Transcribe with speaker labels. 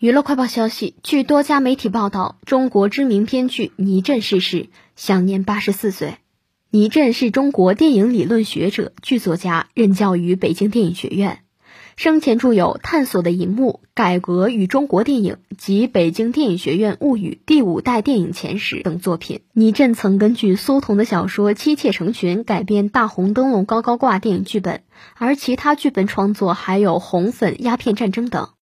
Speaker 1: 娱乐快报消息，据多家媒体报道，中国知名编剧倪震逝世，享年八十四岁。倪震是中国电影理论学者、剧作家，任教于北京电影学院。生前著有《探索的银幕》《改革与中国电影》及《北京电影学院物语》第五代电影前史等作品。倪震曾根据苏童的小说《妻妾成群》改编《大红灯笼高高挂》电影剧本，而其他剧本创作还有《红粉》《鸦片战争》等。